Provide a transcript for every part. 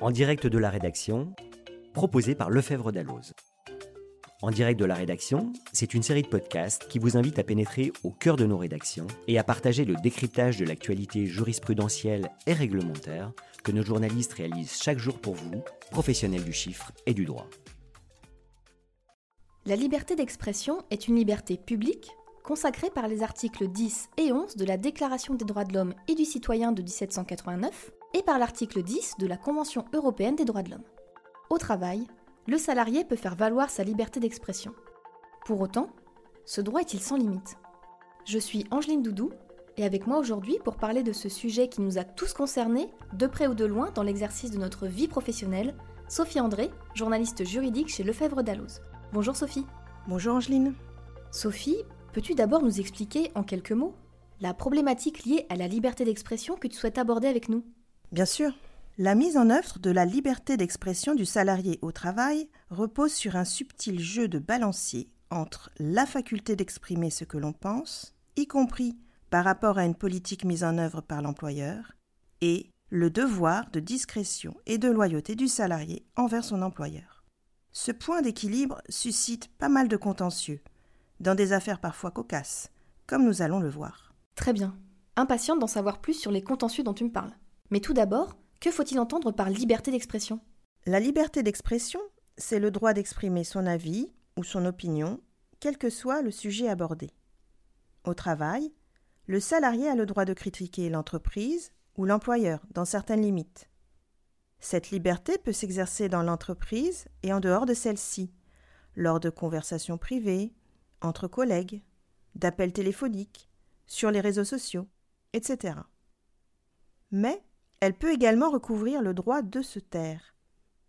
En direct de la rédaction, proposé par Lefebvre Dalloz. En direct de la rédaction, c'est une série de podcasts qui vous invite à pénétrer au cœur de nos rédactions et à partager le décryptage de l'actualité jurisprudentielle et réglementaire que nos journalistes réalisent chaque jour pour vous, professionnels du chiffre et du droit. La liberté d'expression est une liberté publique consacrée par les articles 10 et 11 de la Déclaration des droits de l'homme et du citoyen de 1789 et par l'article 10 de la Convention européenne des droits de l'homme. Au travail, le salarié peut faire valoir sa liberté d'expression. Pour autant, ce droit est-il sans limite? Je suis Angeline Doudou et avec moi aujourd'hui pour parler de ce sujet qui nous a tous concernés, de près ou de loin, dans l'exercice de notre vie professionnelle, Sophie André, journaliste juridique chez Lefebvre Dalloz. Bonjour Sophie. Bonjour Angeline. Sophie, peux-tu d'abord nous expliquer en quelques mots la problématique liée à la liberté d'expression que tu souhaites aborder avec nous? Bien sûr. La mise en œuvre de la liberté d'expression du salarié au travail repose sur un subtil jeu de balancier entre la faculté d'exprimer ce que l'on pense, y compris par rapport à une politique mise en œuvre par l'employeur, et le devoir de discrétion et de loyauté du salarié envers son employeur. Ce point d'équilibre suscite pas mal de contentieux, dans des affaires parfois cocasses, comme nous allons le voir. Très bien. Impatiente d'en savoir plus sur les contentieux dont tu me parles. Mais tout d'abord, que faut-il entendre par liberté d'expression? La liberté d'expression, c'est le droit d'exprimer son avis ou son opinion, quel que soit le sujet abordé. Au travail, le salarié a le droit de critiquer l'entreprise ou l'employeur dans certaines limites. Cette liberté peut s'exercer dans l'entreprise et en dehors de celle-ci, lors de conversations privées, entre collègues, d'appels téléphoniques, sur les réseaux sociaux, etc. Mais elle peut également recouvrir le droit de se taire.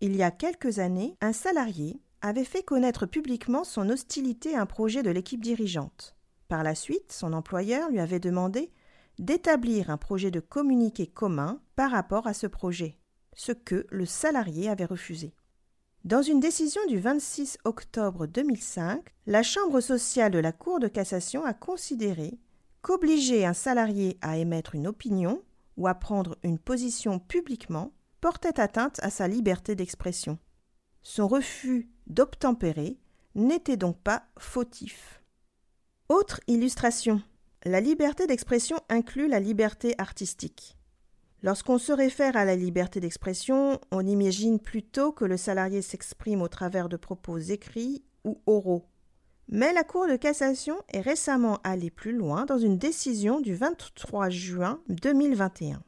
Il y a quelques années, un salarié avait fait connaître publiquement son hostilité à un projet de l'équipe dirigeante. Par la suite, son employeur lui avait demandé d'établir un projet de communiqué commun par rapport à ce projet, ce que le salarié avait refusé. Dans une décision du 26 octobre 2005, la Chambre sociale de la Cour de cassation a considéré qu'obliger un salarié à émettre une opinion ou à prendre une position publiquement portait atteinte à sa liberté d'expression. Son refus d'obtempérer n'était donc pas fautif. Autre illustration. La liberté d'expression inclut la liberté artistique. Lorsqu'on se réfère à la liberté d'expression, on imagine plutôt que le salarié s'exprime au travers de propos écrits ou oraux. Mais la Cour de cassation est récemment allée plus loin dans une décision du 23 juin 2021.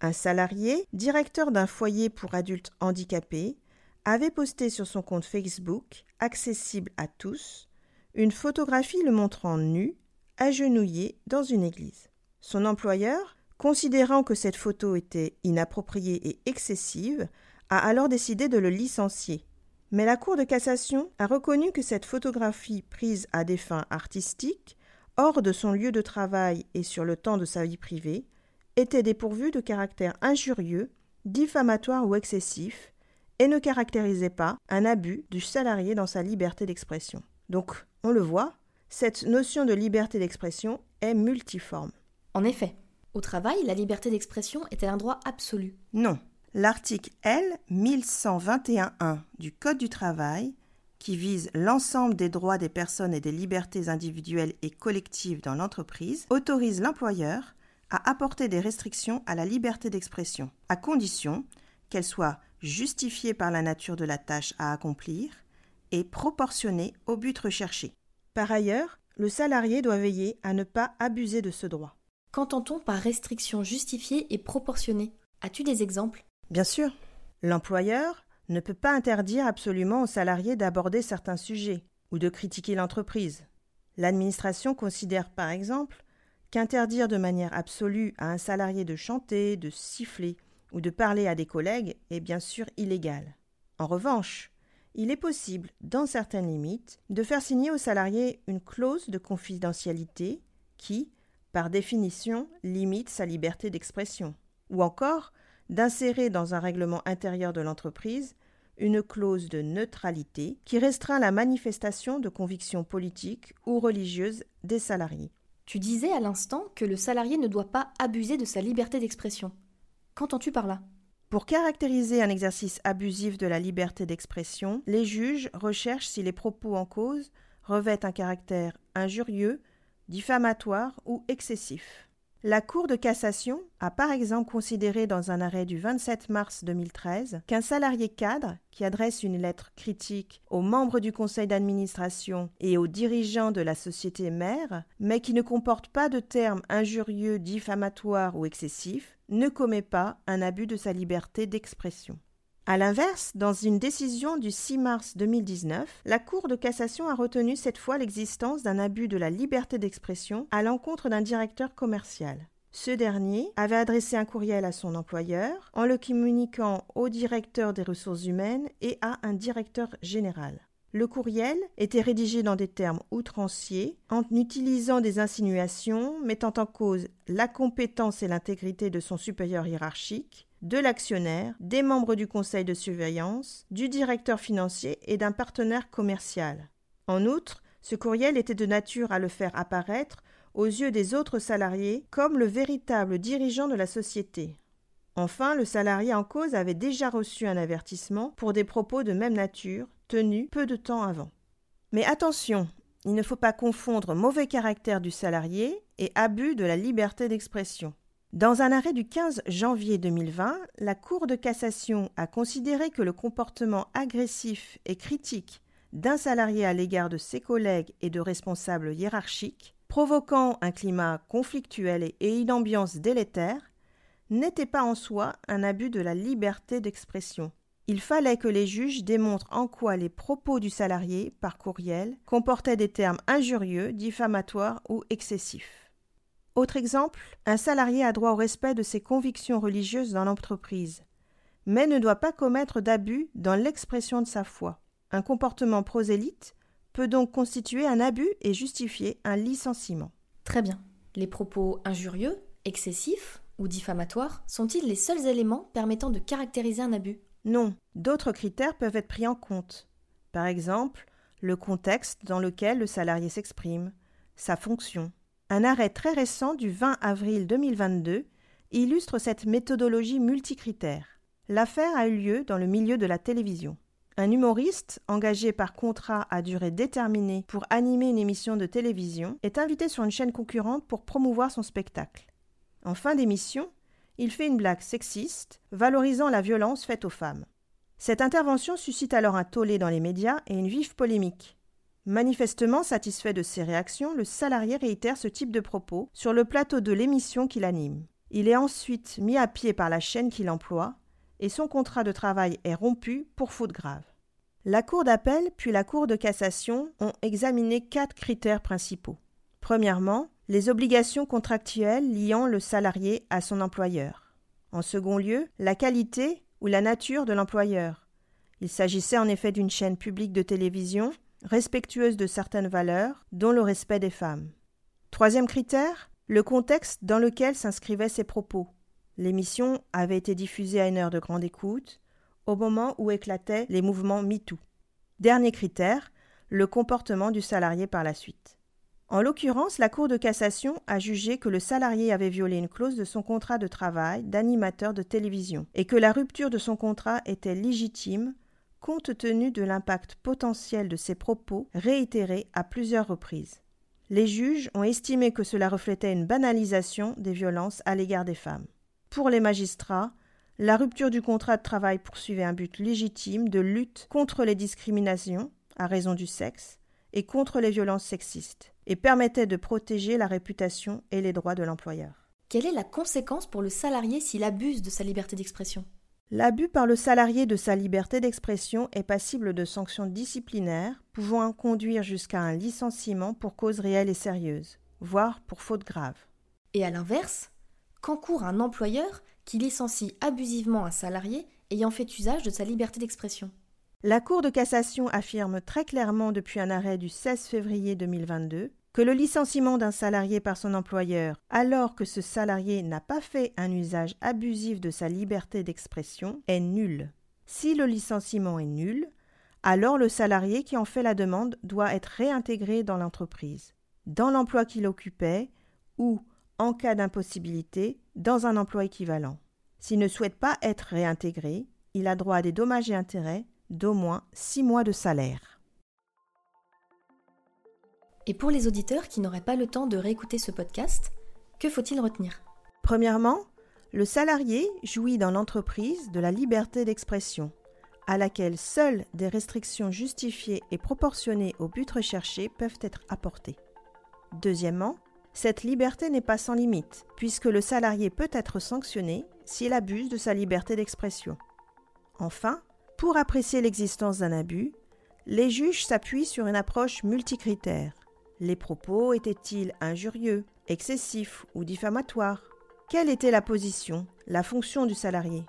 Un salarié, directeur d'un foyer pour adultes handicapés, avait posté sur son compte Facebook, accessible à tous, une photographie le montrant nu, agenouillé dans une église. Son employeur, considérant que cette photo était inappropriée et excessive, a alors décidé de le licencier. Mais la Cour de cassation a reconnu que cette photographie prise à des fins artistiques, hors de son lieu de travail et sur le temps de sa vie privée, était dépourvue de caractère injurieux, diffamatoire ou excessif, et ne caractérisait pas un abus du salarié dans sa liberté d'expression. Donc, on le voit, cette notion de liberté d'expression est multiforme. En effet, au travail, la liberté d'expression est-elle un droit absolu Non. L'article L 1121.1 du Code du travail, qui vise l'ensemble des droits des personnes et des libertés individuelles et collectives dans l'entreprise, autorise l'employeur à apporter des restrictions à la liberté d'expression, à condition qu'elles soient justifiées par la nature de la tâche à accomplir et proportionnées au but recherché. Par ailleurs, le salarié doit veiller à ne pas abuser de ce droit. Qu'entend-on par restriction justifiée et proportionnée? As-tu des exemples? Bien sûr. L'employeur ne peut pas interdire absolument aux salariés d'aborder certains sujets ou de critiquer l'entreprise. L'administration considère par exemple qu'interdire de manière absolue à un salarié de chanter, de siffler ou de parler à des collègues est bien sûr illégal. En revanche, il est possible, dans certaines limites, de faire signer au salarié une clause de confidentialité qui, par définition, limite sa liberté d'expression, ou encore d'insérer dans un règlement intérieur de l'entreprise une clause de neutralité qui restreint la manifestation de convictions politiques ou religieuses des salariés. Tu disais à l'instant que le salarié ne doit pas abuser de sa liberté d'expression. Qu'entends-tu par là? Pour caractériser un exercice abusif de la liberté d'expression, les juges recherchent si les propos en cause revêtent un caractère injurieux, diffamatoire ou excessif. La Cour de cassation a par exemple considéré dans un arrêt du 27 mars 2013 qu'un salarié cadre qui adresse une lettre critique aux membres du conseil d'administration et aux dirigeants de la société mère, mais qui ne comporte pas de termes injurieux, diffamatoires ou excessifs, ne commet pas un abus de sa liberté d'expression. A l'inverse, dans une décision du 6 mars 2019, la Cour de cassation a retenu cette fois l'existence d'un abus de la liberté d'expression à l'encontre d'un directeur commercial. Ce dernier avait adressé un courriel à son employeur en le communiquant au directeur des ressources humaines et à un directeur général. Le courriel était rédigé dans des termes outranciers, en utilisant des insinuations mettant en cause la compétence et l'intégrité de son supérieur hiérarchique, de l'actionnaire, des membres du conseil de surveillance, du directeur financier et d'un partenaire commercial. En outre, ce courriel était de nature à le faire apparaître aux yeux des autres salariés comme le véritable dirigeant de la société. Enfin, le salarié en cause avait déjà reçu un avertissement pour des propos de même nature tenus peu de temps avant. Mais attention, il ne faut pas confondre mauvais caractère du salarié et abus de la liberté d'expression. Dans un arrêt du 15 janvier 2020, la Cour de cassation a considéré que le comportement agressif et critique d'un salarié à l'égard de ses collègues et de responsables hiérarchiques, provoquant un climat conflictuel et une ambiance délétère, n'était pas en soi un abus de la liberté d'expression. Il fallait que les juges démontrent en quoi les propos du salarié par courriel comportaient des termes injurieux, diffamatoires ou excessifs. Autre exemple, un salarié a droit au respect de ses convictions religieuses dans l'entreprise, mais ne doit pas commettre d'abus dans l'expression de sa foi. Un comportement prosélyte peut donc constituer un abus et justifier un licenciement. Très bien. Les propos injurieux, excessifs ou diffamatoires sont-ils les seuls éléments permettant de caractériser un abus? Non, d'autres critères peuvent être pris en compte. Par exemple, le contexte dans lequel le salarié s'exprime, sa fonction, un arrêt très récent du 20 avril 2022 illustre cette méthodologie multicritère. L'affaire a eu lieu dans le milieu de la télévision. Un humoriste, engagé par contrat à durée déterminée pour animer une émission de télévision, est invité sur une chaîne concurrente pour promouvoir son spectacle. En fin d'émission, il fait une blague sexiste, valorisant la violence faite aux femmes. Cette intervention suscite alors un tollé dans les médias et une vive polémique. Manifestement satisfait de ces réactions, le salarié réitère ce type de propos sur le plateau de l'émission qu'il anime. Il est ensuite mis à pied par la chaîne qu'il emploie et son contrat de travail est rompu pour faute grave. La Cour d'appel puis la Cour de cassation ont examiné quatre critères principaux. Premièrement, les obligations contractuelles liant le salarié à son employeur. En second lieu, la qualité ou la nature de l'employeur. Il s'agissait en effet d'une chaîne publique de télévision respectueuse de certaines valeurs, dont le respect des femmes. Troisième critère, le contexte dans lequel s'inscrivaient ces propos. L'émission avait été diffusée à une heure de grande écoute, au moment où éclataient les mouvements MeToo. Dernier critère, le comportement du salarié par la suite. En l'occurrence, la Cour de cassation a jugé que le salarié avait violé une clause de son contrat de travail d'animateur de télévision et que la rupture de son contrat était légitime compte tenu de l'impact potentiel de ses propos réitérés à plusieurs reprises. Les juges ont estimé que cela reflétait une banalisation des violences à l'égard des femmes. Pour les magistrats, la rupture du contrat de travail poursuivait un but légitime de lutte contre les discriminations à raison du sexe et contre les violences sexistes, et permettait de protéger la réputation et les droits de l'employeur. Quelle est la conséquence pour le salarié s'il abuse de sa liberté d'expression? L'abus par le salarié de sa liberté d'expression est passible de sanctions disciplinaires pouvant conduire jusqu'à un licenciement pour cause réelle et sérieuse, voire pour faute grave. Et à l'inverse, qu'encourt un employeur qui licencie abusivement un salarié ayant fait usage de sa liberté d'expression? La Cour de cassation affirme très clairement depuis un arrêt du 16 février 2022 que le licenciement d'un salarié par son employeur alors que ce salarié n'a pas fait un usage abusif de sa liberté d'expression est nul. Si le licenciement est nul, alors le salarié qui en fait la demande doit être réintégré dans l'entreprise, dans l'emploi qu'il occupait ou, en cas d'impossibilité, dans un emploi équivalent. S'il ne souhaite pas être réintégré, il a droit à des dommages et intérêts d'au moins 6 mois de salaire. Et pour les auditeurs qui n'auraient pas le temps de réécouter ce podcast, que faut-il retenir? Premièrement, le salarié jouit dans l'entreprise de la liberté d'expression, à laquelle seules des restrictions justifiées et proportionnées au but recherché peuvent être apportées. Deuxièmement, cette liberté n'est pas sans limite, puisque le salarié peut être sanctionné s'il abuse de sa liberté d'expression. Enfin, pour apprécier l'existence d'un abus, les juges s'appuient sur une approche multicritère. Les propos étaient-ils injurieux, excessifs ou diffamatoires? Quelle était la position, la fonction du salarié?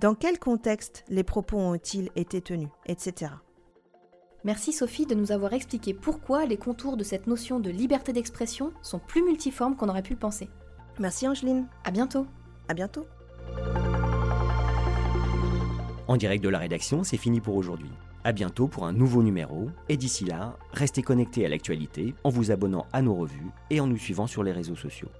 Dans quel contexte les propos ont-ils été tenus Etc. Merci Sophie de nous avoir expliqué pourquoi les contours de cette notion de liberté d'expression sont plus multiformes qu'on aurait pu le penser. Merci Angeline. À bientôt. À bientôt. En direct de la rédaction, c'est fini pour aujourd'hui. À bientôt pour un nouveau numéro, et d'ici là, restez connectés à l'actualité en vous abonnant à nos revues et en nous suivant sur les réseaux sociaux.